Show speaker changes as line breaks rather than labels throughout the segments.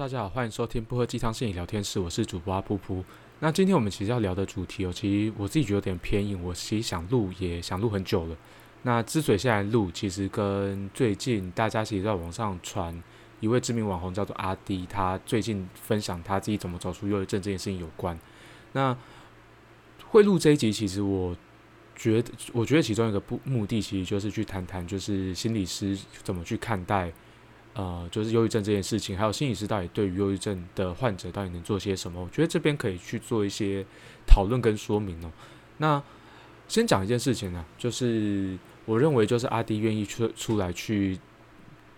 大家好，欢迎收听不喝鸡汤心理聊天室，我是主播阿噗噗。那今天我们其实要聊的主题哦，其实我自己觉得有点偏硬，我其实想录也想录很久了。那之所以现在录，其实跟最近大家其实在网上传一位知名网红叫做阿迪，他最近分享他自己怎么走出忧郁症这件事情有关。那会录这一集，其实我觉得，我觉得其中一个不目的，其实就是去谈谈，就是心理师怎么去看待。呃，就是忧郁症这件事情，还有心理师到底对于忧郁症的患者到底能做些什么？我觉得这边可以去做一些讨论跟说明哦。那先讲一件事情呢，就是我认为就是阿迪愿意出出来去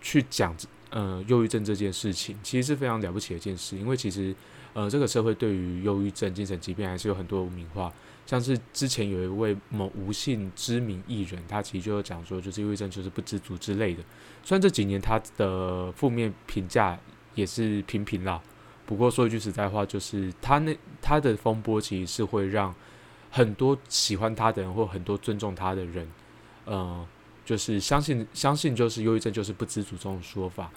去讲呃忧郁症这件事情，其实是非常了不起的一件事，因为其实呃这个社会对于忧郁症、精神疾病还是有很多污名化。像是之前有一位某无姓知名艺人，他其实就讲说，就是忧郁症就是不知足之类的。虽然这几年他的负面评价也是平平啦，不过说一句实在话，就是他那他的风波其实是会让很多喜欢他的人或很多尊重他的人，呃，就是相信相信就是忧郁症就是不知足这种说法。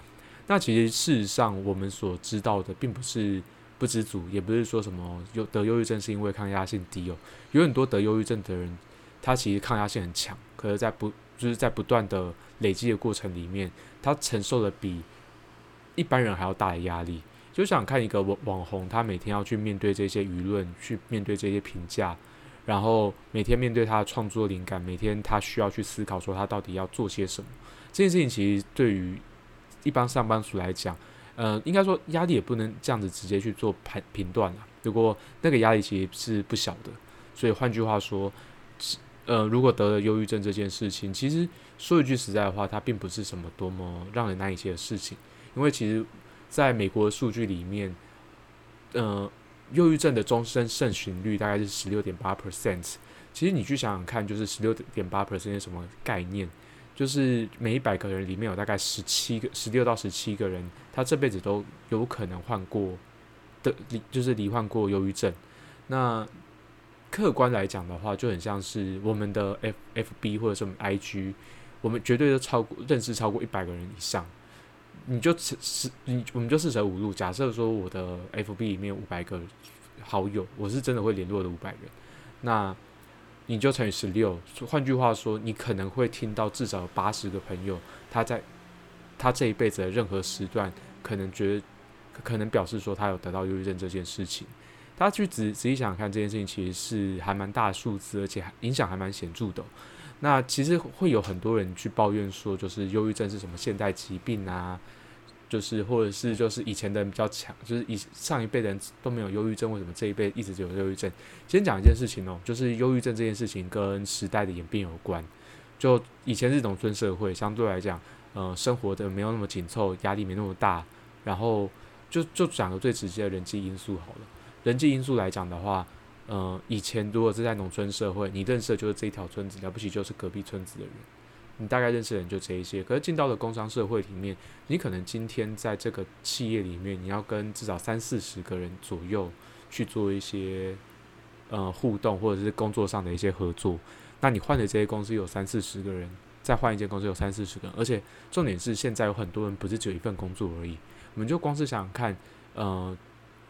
那其实事实上我们所知道的并不是。不知足，也不是说什么忧得忧郁症是因为抗压性低哦。有很多得忧郁症的人，他其实抗压性很强，可是，在不就是在不断的累积的过程里面，他承受的比一般人还要大的压力。就想看一个网网红，他每天要去面对这些舆论，去面对这些评价，然后每天面对他的创作灵感，每天他需要去思考说他到底要做些什么。这件事情其实对于一般上班族来讲，呃，应该说压力也不能这样子直接去做判评断了。如果那个压力其实是不小的，所以换句话说，呃，如果得了忧郁症这件事情，其实说一句实在的话，它并不是什么多么让人难以接的事情。因为其实在美国的数据里面，呃，忧郁症的终身盛行率大概是十六点八 percent。其实你去想想看，就是十六点八 percent 是什么概念？就是每一百个人里面有大概十七个、十六到十七个人，他这辈子都有可能患过的，就是罹患过忧郁症。那客观来讲的话，就很像是我们的 F F B 或者是我们 I G，我们绝对都超过认识超过一百个人以上。你就四你我们就四舍五入，假设说我的 F B 里面五百个好友，我是真的会联络的五百人。那你就乘以十六，换句话说，你可能会听到至少有八十个朋友，他在他这一辈子的任何时段，可能觉得可能表示说他有得到忧郁症这件事情。大家去仔仔细想想看，这件事情其实是还蛮大数字，而且影响还蛮显著的。那其实会有很多人去抱怨说，就是忧郁症是什么现代疾病啊？就是，或者是就是以前的人比较强，就是以上一辈人都没有忧郁症，为什么这一辈一直就有忧郁症？先讲一件事情哦，就是忧郁症这件事情跟时代的演变有关。就以前是农村社会，相对来讲，呃，生活的没有那么紧凑，压力没那么大。然后就就讲个最直接的人际因素好了。人际因素来讲的话，呃，以前如果是在农村社会，你认识的就是这一条村子，了不起就是隔壁村子的人。你大概认识的人就这一些，可是进到了工商社会里面，你可能今天在这个企业里面，你要跟至少三四十个人左右去做一些呃互动，或者是工作上的一些合作。那你换的这些公司有三四十个人，再换一间公司有三四十个人，而且重点是现在有很多人不是只有一份工作而已。我们就光是想想看，呃，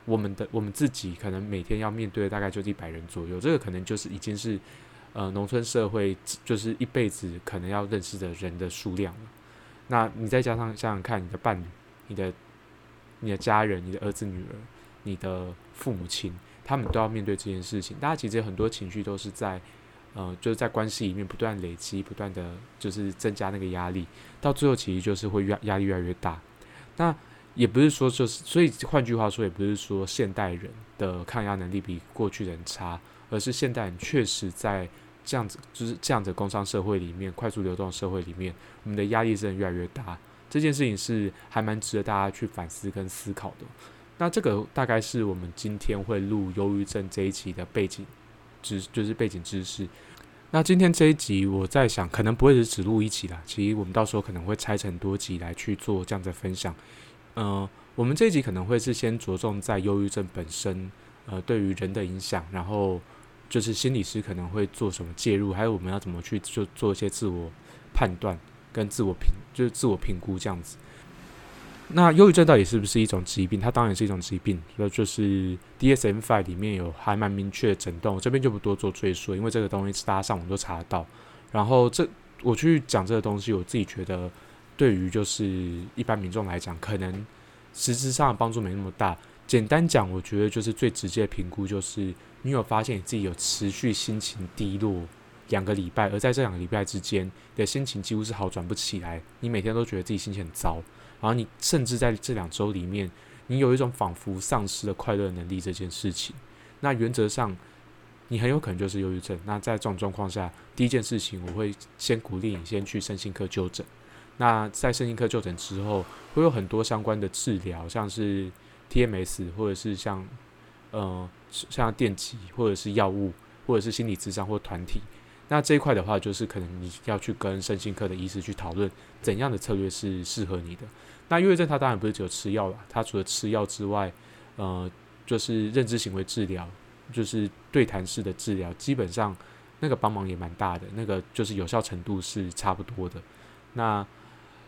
我们的我们自己可能每天要面对的大概就一百人左右，这个可能就是已经是。呃，农村社会就是一辈子可能要认识的人的数量。那你再加上想想看，你的伴侣、你的、你的家人、你的儿子女儿、你的父母亲，他们都要面对这件事情。大家其实很多情绪都是在，呃，就是在关系里面不断累积、不断的就是增加那个压力，到最后其实就是会越压力越来越大。那也不是说就是，所以换句话说，也不是说现代人的抗压能力比过去人差，而是现代人确实在。这样子就是这样子，工商社会里面快速流动社会里面，我们的压力真的越来越大。这件事情是还蛮值得大家去反思跟思考的。那这个大概是我们今天会录忧郁症这一期的背景知，就是背景知识。那今天这一集，我在想，可能不会是只录一期啦。其实我们到时候可能会拆成多集来去做这样的分享。嗯，我们这一集可能会是先着重在忧郁症本身，呃，对于人的影响，然后。就是心理师可能会做什么介入，还有我们要怎么去就做一些自我判断跟自我评，就是自我评估这样子。那忧郁症到底是不是一种疾病？它当然是一种疾病，那就是 DSM-5 里面有还蛮明确的诊断，我这边就不多做赘述，因为这个东西大家上网都查得到。然后这我去讲这个东西，我自己觉得对于就是一般民众来讲，可能实质上的帮助没那么大。简单讲，我觉得就是最直接的评估就是你有发现你自己有持续心情低落两个礼拜，而在这两个礼拜之间，你的心情几乎是好转不起来，你每天都觉得自己心情很糟。然后你甚至在这两周里面，你有一种仿佛丧失了快乐能力这件事情。那原则上，你很有可能就是忧郁症。那在这种状况下，第一件事情我会先鼓励你先去身心科就诊。那在身心科就诊之后，会有很多相关的治疗，像是 TMS 或者是像呃像电击或者是药物或者是心理咨商或团体。那这一块的话，就是可能你要去跟身心科的医师去讨论怎样的策略是适合你的。那忧郁症它当然不是只有吃药了，它除了吃药之外，呃，就是认知行为治疗，就是对谈式的治疗，基本上那个帮忙也蛮大的，那个就是有效程度是差不多的。那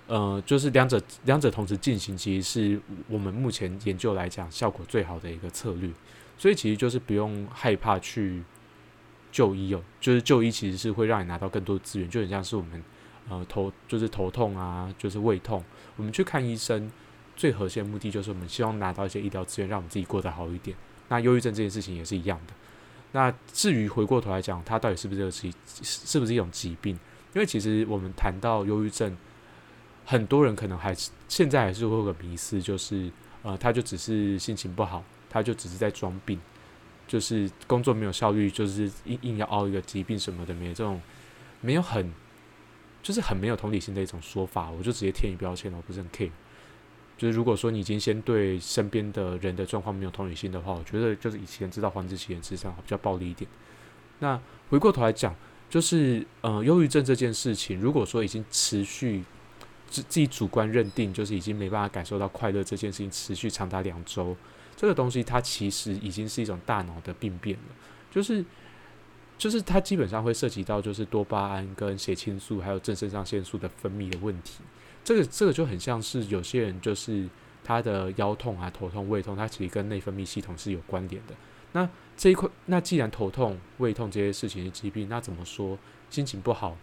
呃，就是两者两者同时进行，其实是我们目前研究来讲效果最好的一个策略。所以其实就是不用害怕去就医哦，就是就医其实是会让你拿到更多的资源，就很像是我们。呃，头就是头痛啊，就是胃痛。我们去看医生，最核心的目的就是我们希望拿到一些医疗资源，让我们自己过得好一点。那忧郁症这件事情也是一样的。那至于回过头来讲，它到底是不是个疾，是不是一种疾病？因为其实我们谈到忧郁症，很多人可能还是现在还是会有个迷思，就是呃，他就只是心情不好，他就只是在装病，就是工作没有效率，就是硬硬要熬一个疾病什么的，没有这种没有很。就是很没有同理心的一种说法，我就直接贴你标签了，我不是很 care。就是如果说你已经先对身边的人的状况没有同理心的话，我觉得就是以前知道黄之前之上比较暴力一点。那回过头来讲，就是呃，忧郁症这件事情，如果说已经持续自自己主观认定，就是已经没办法感受到快乐这件事情持续长达两周，这个东西它其实已经是一种大脑的病变了，就是。就是它基本上会涉及到就是多巴胺跟血清素还有正肾上腺素的分泌的问题，这个这个就很像是有些人就是他的腰痛啊、头痛、胃痛，它其实跟内分泌系统是有关联的。那这一块，那既然头痛、胃痛这些事情是疾病，那怎么说心情不好、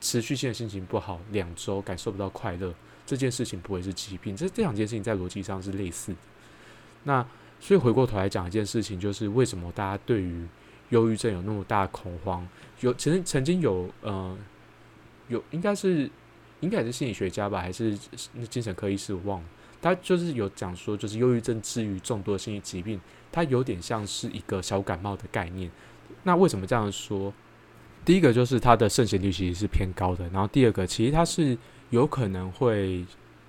持续性的心情不好两周感受不到快乐这件事情不会是疾病？这这两件事情在逻辑上是类似的。那所以回过头来讲一件事情，就是为什么大家对于忧郁症有那么大的恐慌？有曾曾经有呃有应该是应该也是心理学家吧，还是精神科医师？我忘了。他就是有讲说，就是忧郁症治愈众多心理疾病，它有点像是一个小感冒的概念。那为什么这样说？第一个就是它的盛行率其实是偏高的，然后第二个其实它是有可能会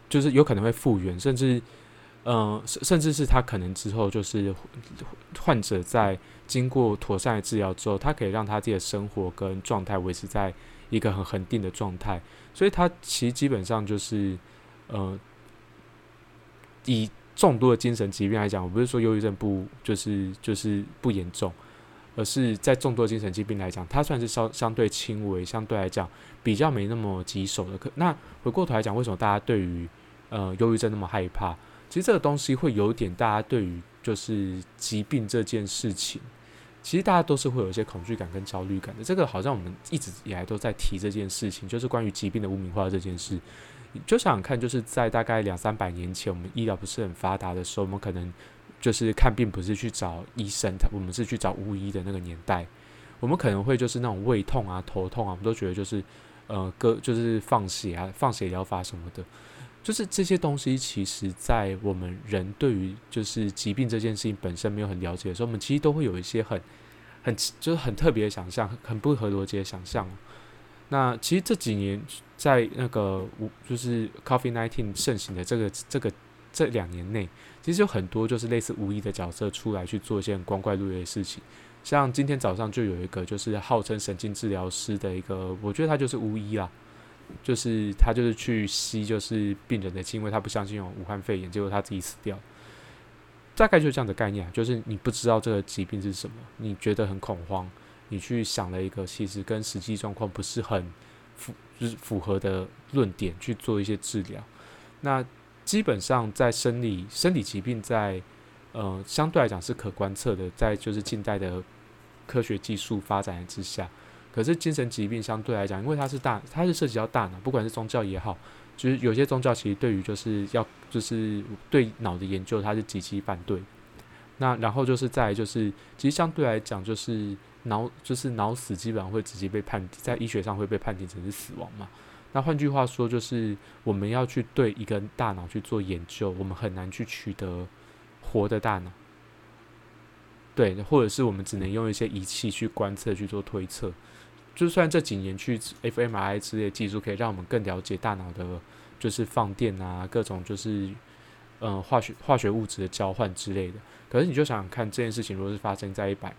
就是有可能会复原，甚至。嗯，甚甚至是他可能之后就是患者在经过妥善的治疗之后，他可以让他自己的生活跟状态维持在一个很恒定的状态，所以他其实基本上就是，呃，以众多的精神疾病来讲，我不是说忧郁症不就是就是不严重，而是在众多精神疾病来讲，它算是相相对轻微，相对来讲比较没那么棘手的。可那回过头来讲，为什么大家对于呃忧郁症那么害怕？其实这个东西会有点，大家对于就是疾病这件事情，其实大家都是会有一些恐惧感跟焦虑感的。这个好像我们一直以来都在提这件事情，就是关于疾病的污名化这件事。就想想看，就是在大概两三百年前，我们医疗不是很发达的时候，我们可能就是看病不是去找医生，他我们是去找巫医的那个年代，我们可能会就是那种胃痛啊、头痛啊，我们都觉得就是呃割就是放血啊、放血疗法什么的。就是这些东西，其实，在我们人对于就是疾病这件事情本身没有很了解的时候，我们其实都会有一些很、很就是很特别的想象，很不合逻辑的想象。那其实这几年在那个无就是 Coffee Nineteen 盛行的这个这个这两年内，其实有很多就是类似无意的角色出来去做一些光怪陆离的事情。像今天早上就有一个就是号称神经治疗师的一个，我觉得他就是巫医啦。就是他就是去吸，就是病人的气，因为他不相信有武汉肺炎，结果他自己死掉。大概就是这样的概念，就是你不知道这个疾病是什么，你觉得很恐慌，你去想了一个其实跟实际状况不是很符，就是符合的论点去做一些治疗。那基本上在生理生理疾病在呃相对来讲是可观测的，在就是近代的科学技术发展之下，可是精神疾病相对来讲，因为它是大，它是涉及到大脑，不管是宗教也好，就是有些宗教其实对于就是要就是对脑的研究，它是极其反对。那然后就是在就是，其实相对来讲，就是脑就是脑死基本上会直接被判在医学上会被判定成是死亡嘛。那换句话说，就是我们要去对一个大脑去做研究，我们很难去取得活的大脑。对，或者是我们只能用一些仪器去观测去做推测。就算这几年去 fMRI 之类的技术可以让我们更了解大脑的，就是放电啊，各种就是嗯化学化学物质的交换之类的。可是你就想想看，这件事情如果是发生在一百年，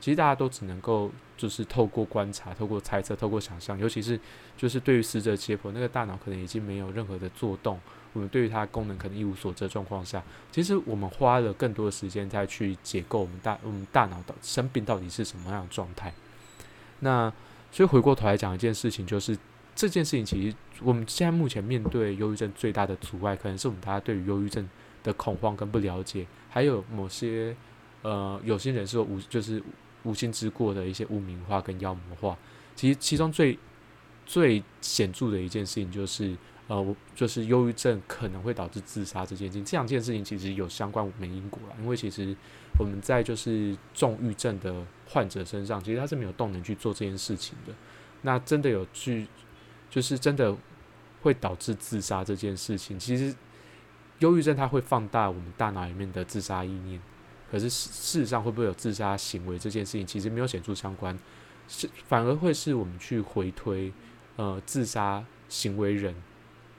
其实大家都只能够就是透过观察、透过猜测、透过想象，尤其是就是对于死者解剖，那个大脑可能已经没有任何的作动，我们对于它的功能可能一无所知的状况下，其实我们花了更多的时间再去解构我们大我们大脑的生病到底是什么样的状态。那所以回过头来讲一件事情，就是这件事情其实我们现在目前面对忧郁症最大的阻碍，可能是我们大家对于忧郁症的恐慌跟不了解。还有某些呃有心人士无就是无心之过的一些污名化跟妖魔化，其实其中最最显著的一件事情就是呃就是忧郁症可能会导致自杀这件事情，这两件事情其实有相关没因果啦，因为其实我们在就是重郁症的患者身上，其实他是没有动能去做这件事情的。那真的有去就是真的会导致自杀这件事情，其实。忧郁症它会放大我们大脑里面的自杀意念，可是事实上会不会有自杀行为这件事情，其实没有显著相关，是反而会是我们去回推，呃，自杀行为人，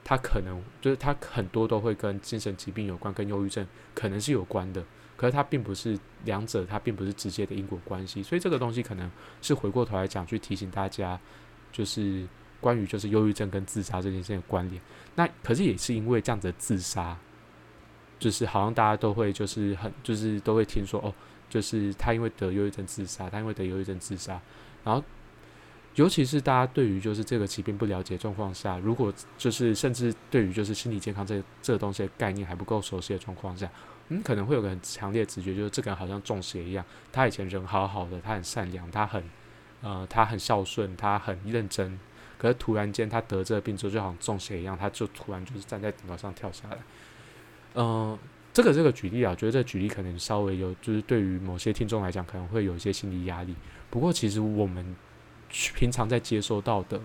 他可能就是他很多都会跟精神疾病有关，跟忧郁症可能是有关的，可是它并不是两者，它并不是直接的因果关系，所以这个东西可能是回过头来讲去提醒大家，就是关于就是忧郁症跟自杀这件事情的关联，那可是也是因为这样子的自杀。就是好像大家都会就是很就是都会听说哦，就是他因为得忧郁症自杀，他因为得忧郁症自杀，然后尤其是大家对于就是这个疾病不了解状况下，如果就是甚至对于就是心理健康这这个东西的概念还不够熟悉的状况下，嗯，可能会有个很强烈直觉，就是这个人好像中邪一样，他以前人好好的，他很善良，他很呃他很孝顺，他很认真，可是突然间他得这个病之后，就好像中邪一样，他就突然就是站在顶楼上跳下来。嗯，这个这个举例啊，觉得这个举例可能稍微有，就是对于某些听众来讲，可能会有一些心理压力。不过，其实我们平常在接收到的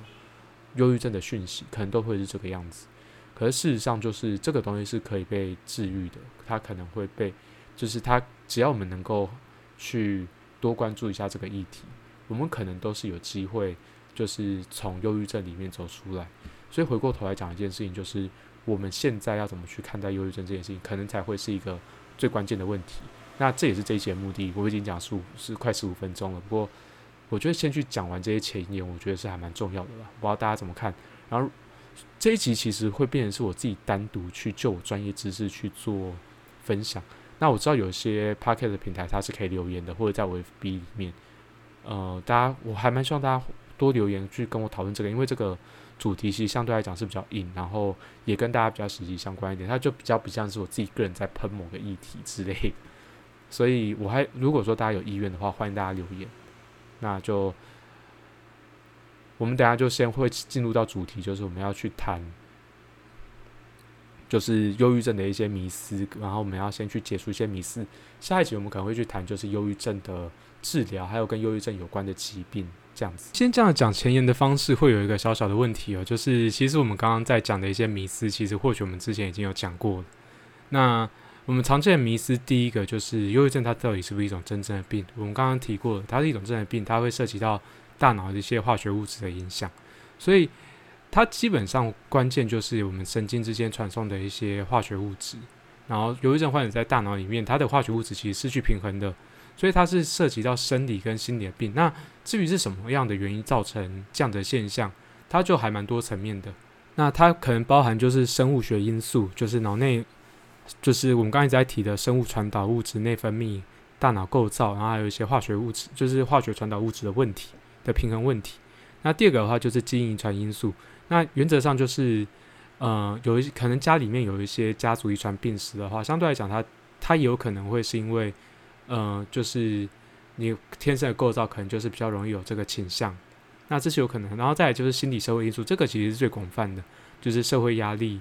忧郁症的讯息，可能都会是这个样子。可是事实上，就是这个东西是可以被治愈的。它可能会被，就是它只要我们能够去多关注一下这个议题，我们可能都是有机会，就是从忧郁症里面走出来。所以回过头来讲一件事情，就是。我们现在要怎么去看待忧郁症这件事情，可能才会是一个最关键的问题。那这也是这一节目的。我已经讲十五是快十五分钟了，不过我觉得先去讲完这些前言，我觉得是还蛮重要的吧。不知道大家怎么看？然后这一集其实会变成是我自己单独去就我专业知识去做分享。那我知道有些 p o c k e t 的平台它是可以留言的，或者在我 FB 里面，呃，大家我还蛮希望大家多留言去跟我讨论这个，因为这个。主题其实相对来讲是比较硬，然后也跟大家比较实际相关一点，它就比较不像是我自己个人在喷某个议题之类。所以我还如果说大家有意愿的话，欢迎大家留言。那就我们等下就先会进入到主题，就是我们要去谈，就是忧郁症的一些迷思，然后我们要先去解除一些迷思。下一集我们可能会去谈，就是忧郁症的治疗，还有跟忧郁症有关的疾病。这样子，先这样讲前言的方式会有一个小小的问题哦，就是其实我们刚刚在讲的一些迷思，其实或许我们之前已经有讲过了。那我们常见的迷思，第一个就是忧郁症它到底是不是一种真正的病？我们刚刚提过了，它是一种真的病，它会涉及到大脑的一些化学物质的影响，所以它基本上关键就是我们神经之间传送的一些化学物质，然后忧郁症患者在大脑里面，它的化学物质其实失去平衡的。所以它是涉及到生理跟心理的病。那至于是什么样的原因造成这样的现象，它就还蛮多层面的。那它可能包含就是生物学因素，就是脑内，就是我们刚才在提的生物传导物质内分泌、大脑构造，然后还有一些化学物质，就是化学传导物质的问题的平衡问题。那第二个的话就是基因遗传因素。那原则上就是，呃，有一可能家里面有一些家族遗传病史的话，相对来讲，它它也有可能会是因为，呃，就是你天生的构造可能就是比较容易有这个倾向，那这是有可能。然后再来就是心理社会因素，这个其实是最广泛的，就是社会压力，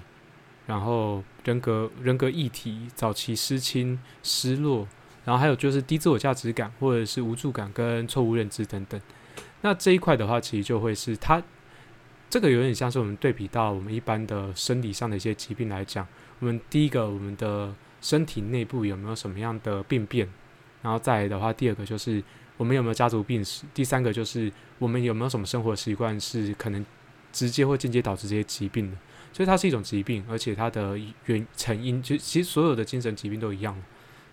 然后人格人格议题，早期失亲失落，然后还有就是低自我价值感或者是无助感跟错误认知等等。那这一块的话，其实就会是它。这个有点像是我们对比到我们一般的生理上的一些疾病来讲，我们第一个我们的身体内部有没有什么样的病变，然后再来的话，第二个就是我们有没有家族病史，第三个就是我们有没有什么生活习惯是可能直接或间接导致这些疾病的，所以它是一种疾病，而且它的原成因就其实所有的精神疾病都一样，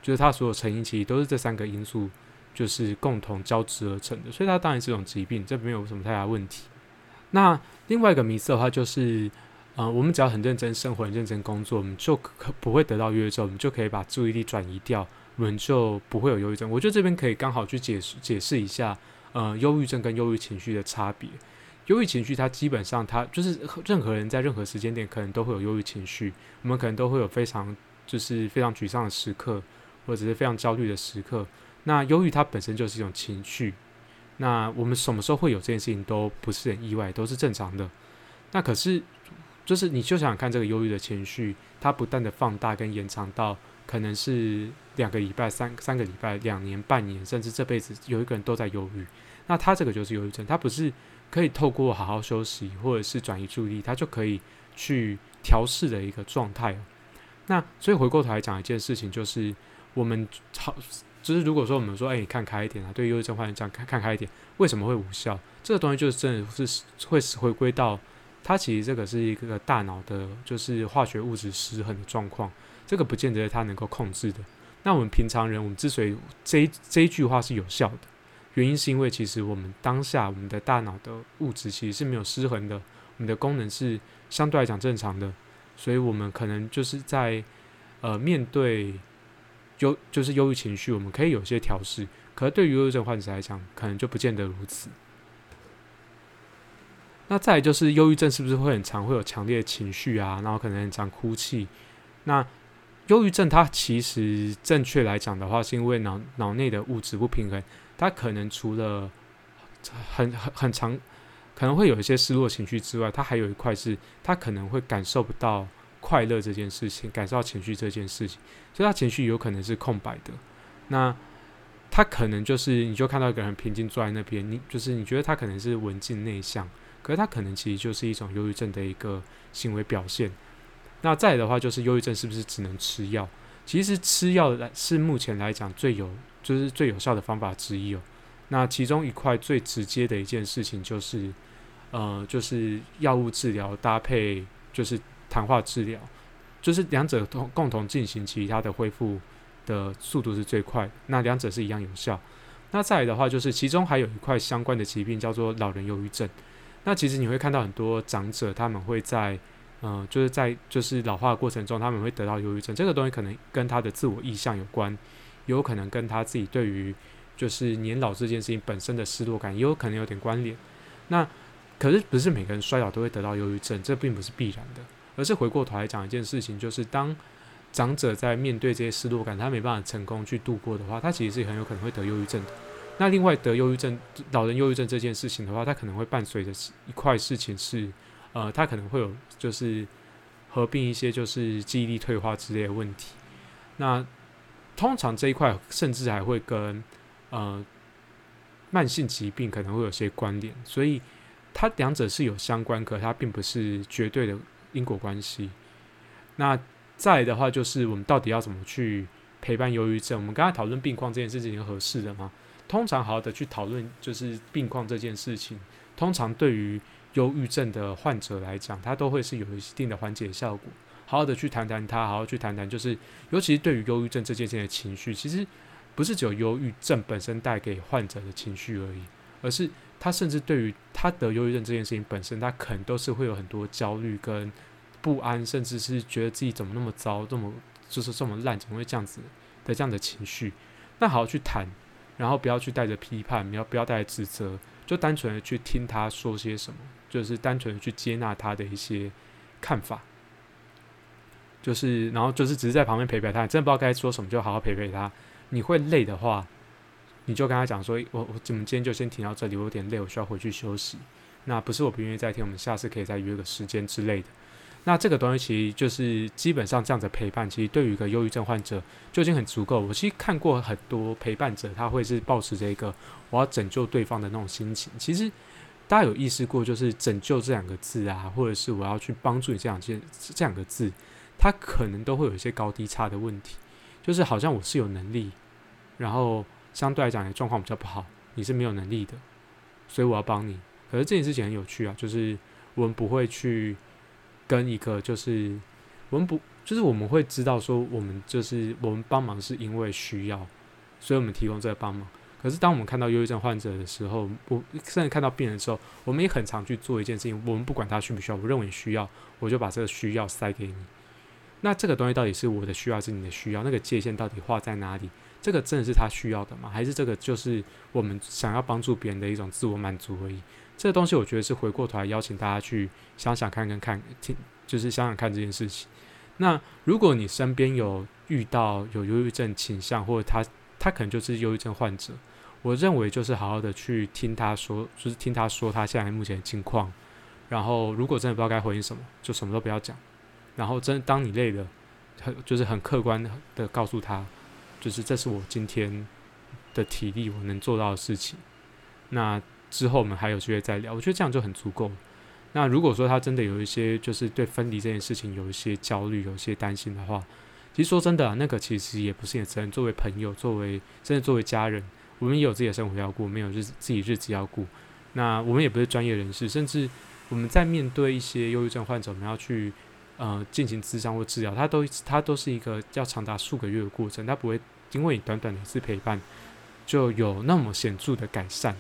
就是它所有成因其实都是这三个因素就是共同交织而成的，所以它当然是一种疾病，这没有什么太大问题。那另外一个迷思的话，就是，呃，我们只要很认真生活、很认真工作，我们就可不会得到忧郁症，我们就可以把注意力转移掉，我们就不会有忧郁症。我觉得这边可以刚好去解释解释一下，呃，忧郁症跟忧郁情绪的差别。忧郁情绪它基本上它就是任何人在任何时间点可能都会有忧郁情绪，我们可能都会有非常就是非常沮丧的时刻，或者是非常焦虑的时刻。那忧郁它本身就是一种情绪。那我们什么时候会有这件事情都不是很意外，都是正常的。那可是，就是你就想想看，这个忧郁的情绪，它不断的放大跟延长到可能是两个礼拜、三三个礼拜、两年、半年，甚至这辈子有一个人都在忧郁。那他这个就是忧郁症，他不是可以透过好好休息或者是转移注意力，他就可以去调试的一个状态。那所以回过头来讲一件事情，就是我们好。就是如果说我们说，哎，你看开一点啊，对忧郁症患者讲看看开一点，为什么会无效？这个东西就是真的是会回归到它其实这个是一个大脑的，就是化学物质失衡的状况，这个不见得它能够控制的。那我们平常人，我们之所以这这一句话是有效的，原因是因为其实我们当下我们的大脑的物质其实是没有失衡的，我们的功能是相对来讲正常的，所以我们可能就是在呃面对。忧就是忧郁情绪，我们可以有些调试，可是对于忧郁症患者来讲，可能就不见得如此。那再就是忧郁症是不是会很常会有强烈的情绪啊？然后可能很常哭泣。那忧郁症它其实正确来讲的话，是因为脑脑内的物质不平衡，他可能除了很很很长，可能会有一些失落情绪之外，他还有一块是他可能会感受不到。快乐这件事情，感受到情绪这件事情，所以他情绪有可能是空白的。那他可能就是，你就看到一个人平静坐在那边，你就是你觉得他可能是文静内向，可是他可能其实就是一种忧郁症的一个行为表现。那再的话，就是忧郁症是不是只能吃药？其实吃药来是目前来讲最有就是最有效的方法之一哦。那其中一块最直接的一件事情就是，呃，就是药物治疗搭配就是。谈话治疗就是两者同共同进行，其他的恢复的速度是最快。那两者是一样有效。那再来的话，就是其中还有一块相关的疾病叫做老人忧郁症。那其实你会看到很多长者，他们会在嗯，就是在就是老化的过程中，他们会得到忧郁症。这个东西可能跟他的自我意向有关，也有可能跟他自己对于就是年老这件事情本身的失落感，也有可能有点关联。那可是不是每个人衰老都会得到忧郁症，这并不是必然的。而是回过头来讲一件事情，就是当长者在面对这些失落感，他没办法成功去度过的话，他其实是很有可能会得忧郁症的。那另外得忧郁症，老人忧郁症这件事情的话，他可能会伴随着一块事情是，呃，他可能会有就是合并一些就是记忆力退化之类的问题。那通常这一块甚至还会跟呃慢性疾病可能会有些关联，所以它两者是有相关，可它并不是绝对的。因果关系。那再的话，就是我们到底要怎么去陪伴忧郁症？我们刚才讨论病况这件事情合适的吗？通常好好的去讨论就是病况这件事情，通常对于忧郁症的患者来讲，它都会是有一定的缓解效果。好好的去谈谈他，好好去谈谈，就是尤其是对于忧郁症这件事情的情绪，其实不是只有忧郁症本身带给患者的情绪而已，而是。他甚至对于他得忧郁症这件事情本身，他可能都是会有很多焦虑跟不安，甚至是觉得自己怎么那么糟，这么就是这么烂，怎么会这样子的这样的情绪？那好好去谈，然后不要去带着批判，不要不要带着指责，就单纯的去听他说些什么，就是单纯的去接纳他的一些看法，就是然后就是只是在旁边陪陪他，真的不知道该说什么，就好好陪陪他。你会累的话，你就跟他讲说：“我我怎么今天就先停到这里，我有点累，我需要回去休息。”那不是我不愿意再听，我们下次可以再约个时间之类的。那这个东西其实就是基本上这样子陪伴，其实对于一个忧郁症患者就已经很足够。我其实看过很多陪伴者，他会是保持着一个我要拯救对方的那种心情。其实大家有意识过，就是拯救这两个字啊，或者是我要去帮助你这两件这两个字，它可能都会有一些高低差的问题。就是好像我是有能力，然后相对来讲你状况比较不好，你是没有能力的，所以我要帮你。可是这件事情很有趣啊，就是我们不会去。跟一个就是我们不就是我们会知道说我们就是我们帮忙是因为需要，所以我们提供这个帮忙。可是当我们看到忧郁症患者的时候，我甚至看到病人的时候，我们也很常去做一件事情。我们不管他需不需要，我认为需要，我就把这个需要塞给你。那这个东西到底是我的需要，是你的需要？那个界限到底画在哪里？这个真的是他需要的吗？还是这个就是我们想要帮助别人的一种自我满足而已？这个东西，我觉得是回过头来邀请大家去想想看，跟看听，就是想想看这件事情。那如果你身边有遇到有忧郁症倾向，或者他他可能就是忧郁症患者，我认为就是好好的去听他说，就是听他说他现在目前的境况。然后如果真的不知道该回应什么，就什么都不要讲。然后真当你累了，很就是很客观的告诉他，就是这是我今天的体力我能做到的事情。那。之后我们还有机会再聊，我觉得这样就很足够。那如果说他真的有一些就是对分离这件事情有一些焦虑、有一些担心的话，其实说真的，那个其实也不是你的责任。作为朋友，作为甚至作为家人，我们也有自己的生活要顾，没有日自己日子要过。那我们也不是专业人士，甚至我们在面对一些忧郁症患者，我们要去呃进行咨商或治疗，它都它都是一个要长达数个月的过程，它不会因为你短短的一次陪伴就有那么显著的改善。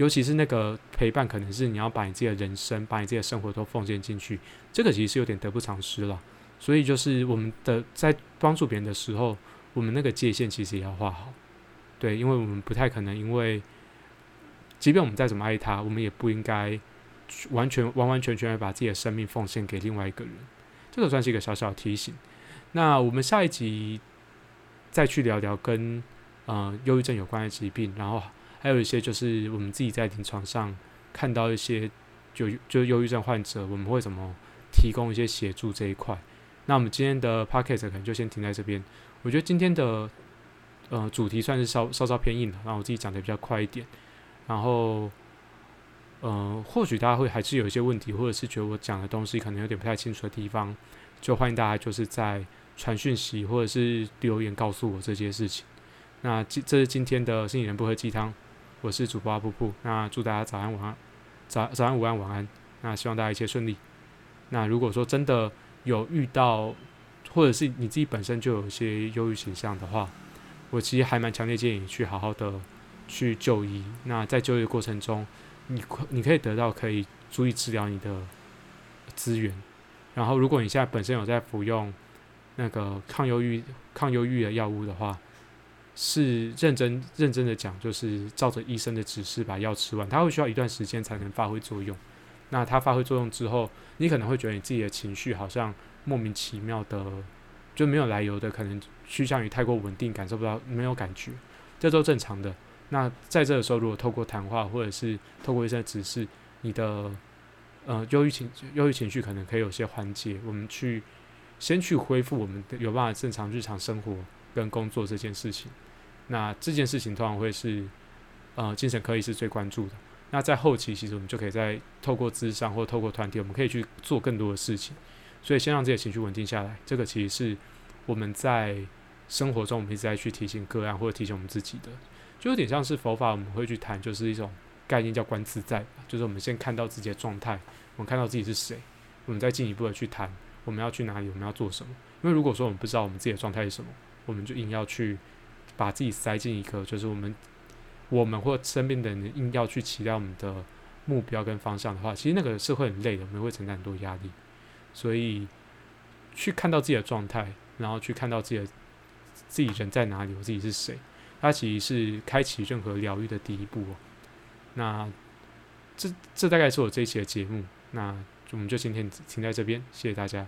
尤其是那个陪伴，可能是你要把你自己的人生、把你自己的生活都奉献进去，这个其实是有点得不偿失了。所以就是我们的在帮助别人的时候，我们那个界限其实也要画好。对，因为我们不太可能，因为即便我们再怎么爱他，我们也不应该完全完完全全把自己的生命奉献给另外一个人。这个算是一个小小的提醒。那我们下一集再去聊聊跟呃忧郁症有关的疾病，然后。还有一些就是我们自己在临床上看到一些就就忧郁症患者，我们会怎么提供一些协助这一块。那我们今天的 p o c k e t 可能就先停在这边。我觉得今天的呃主题算是稍稍稍偏硬了，然后我自己讲的比较快一点。然后呃，或许大家会还是有一些问题，或者是觉得我讲的东西可能有点不太清楚的地方，就欢迎大家就是在传讯息或者是留言告诉我这些事情。那这这是今天的心理人不喝鸡汤。我是主播阿布布，那祝大家早安晚安，早早安午安晚安，那希望大家一切顺利。那如果说真的有遇到，或者是你自己本身就有一些忧郁倾向的话，我其实还蛮强烈建议你去好好的去就医。那在就医的过程中，你你可以得到可以足以治疗你的资源。然后，如果你现在本身有在服用那个抗忧郁抗忧郁的药物的话，是认真认真的讲，就是照着医生的指示把药吃完，它会需要一段时间才能发挥作用。那它发挥作用之后，你可能会觉得你自己的情绪好像莫名其妙的就没有来由的，可能趋向于太过稳定，感受不到没有感觉，这都正常的。那在这个时候，如果透过谈话或者是透过医生的指示，你的呃忧郁情忧郁情绪可能可以有些缓解。我们去先去恢复我们有办法正常日常生活跟工作这件事情。那这件事情通常会是，呃，精神科医师最关注的。那在后期，其实我们就可以在透过智商或透过团体，我们可以去做更多的事情。所以，先让自己的情绪稳定下来，这个其实是我们在生活中我们一直在去提醒个案或者提醒我们自己的，就有点像是佛法我们会去谈，就是一种概念叫观自在，就是我们先看到自己的状态，我们看到自己是谁，我们再进一步的去谈我们要去哪里，我们要做什么。因为如果说我们不知道我们自己的状态是什么，我们就硬要去。把自己塞进一个，就是我们、我们或身边的人硬要去期待我们的目标跟方向的话，其实那个是会很累的，我们会承担很多压力。所以，去看到自己的状态，然后去看到自己的自己人在哪里，我自己是谁，它其实是开启任何疗愈的第一步哦。那这这大概是我这一期的节目，那我们就今天停在这边，谢谢大家。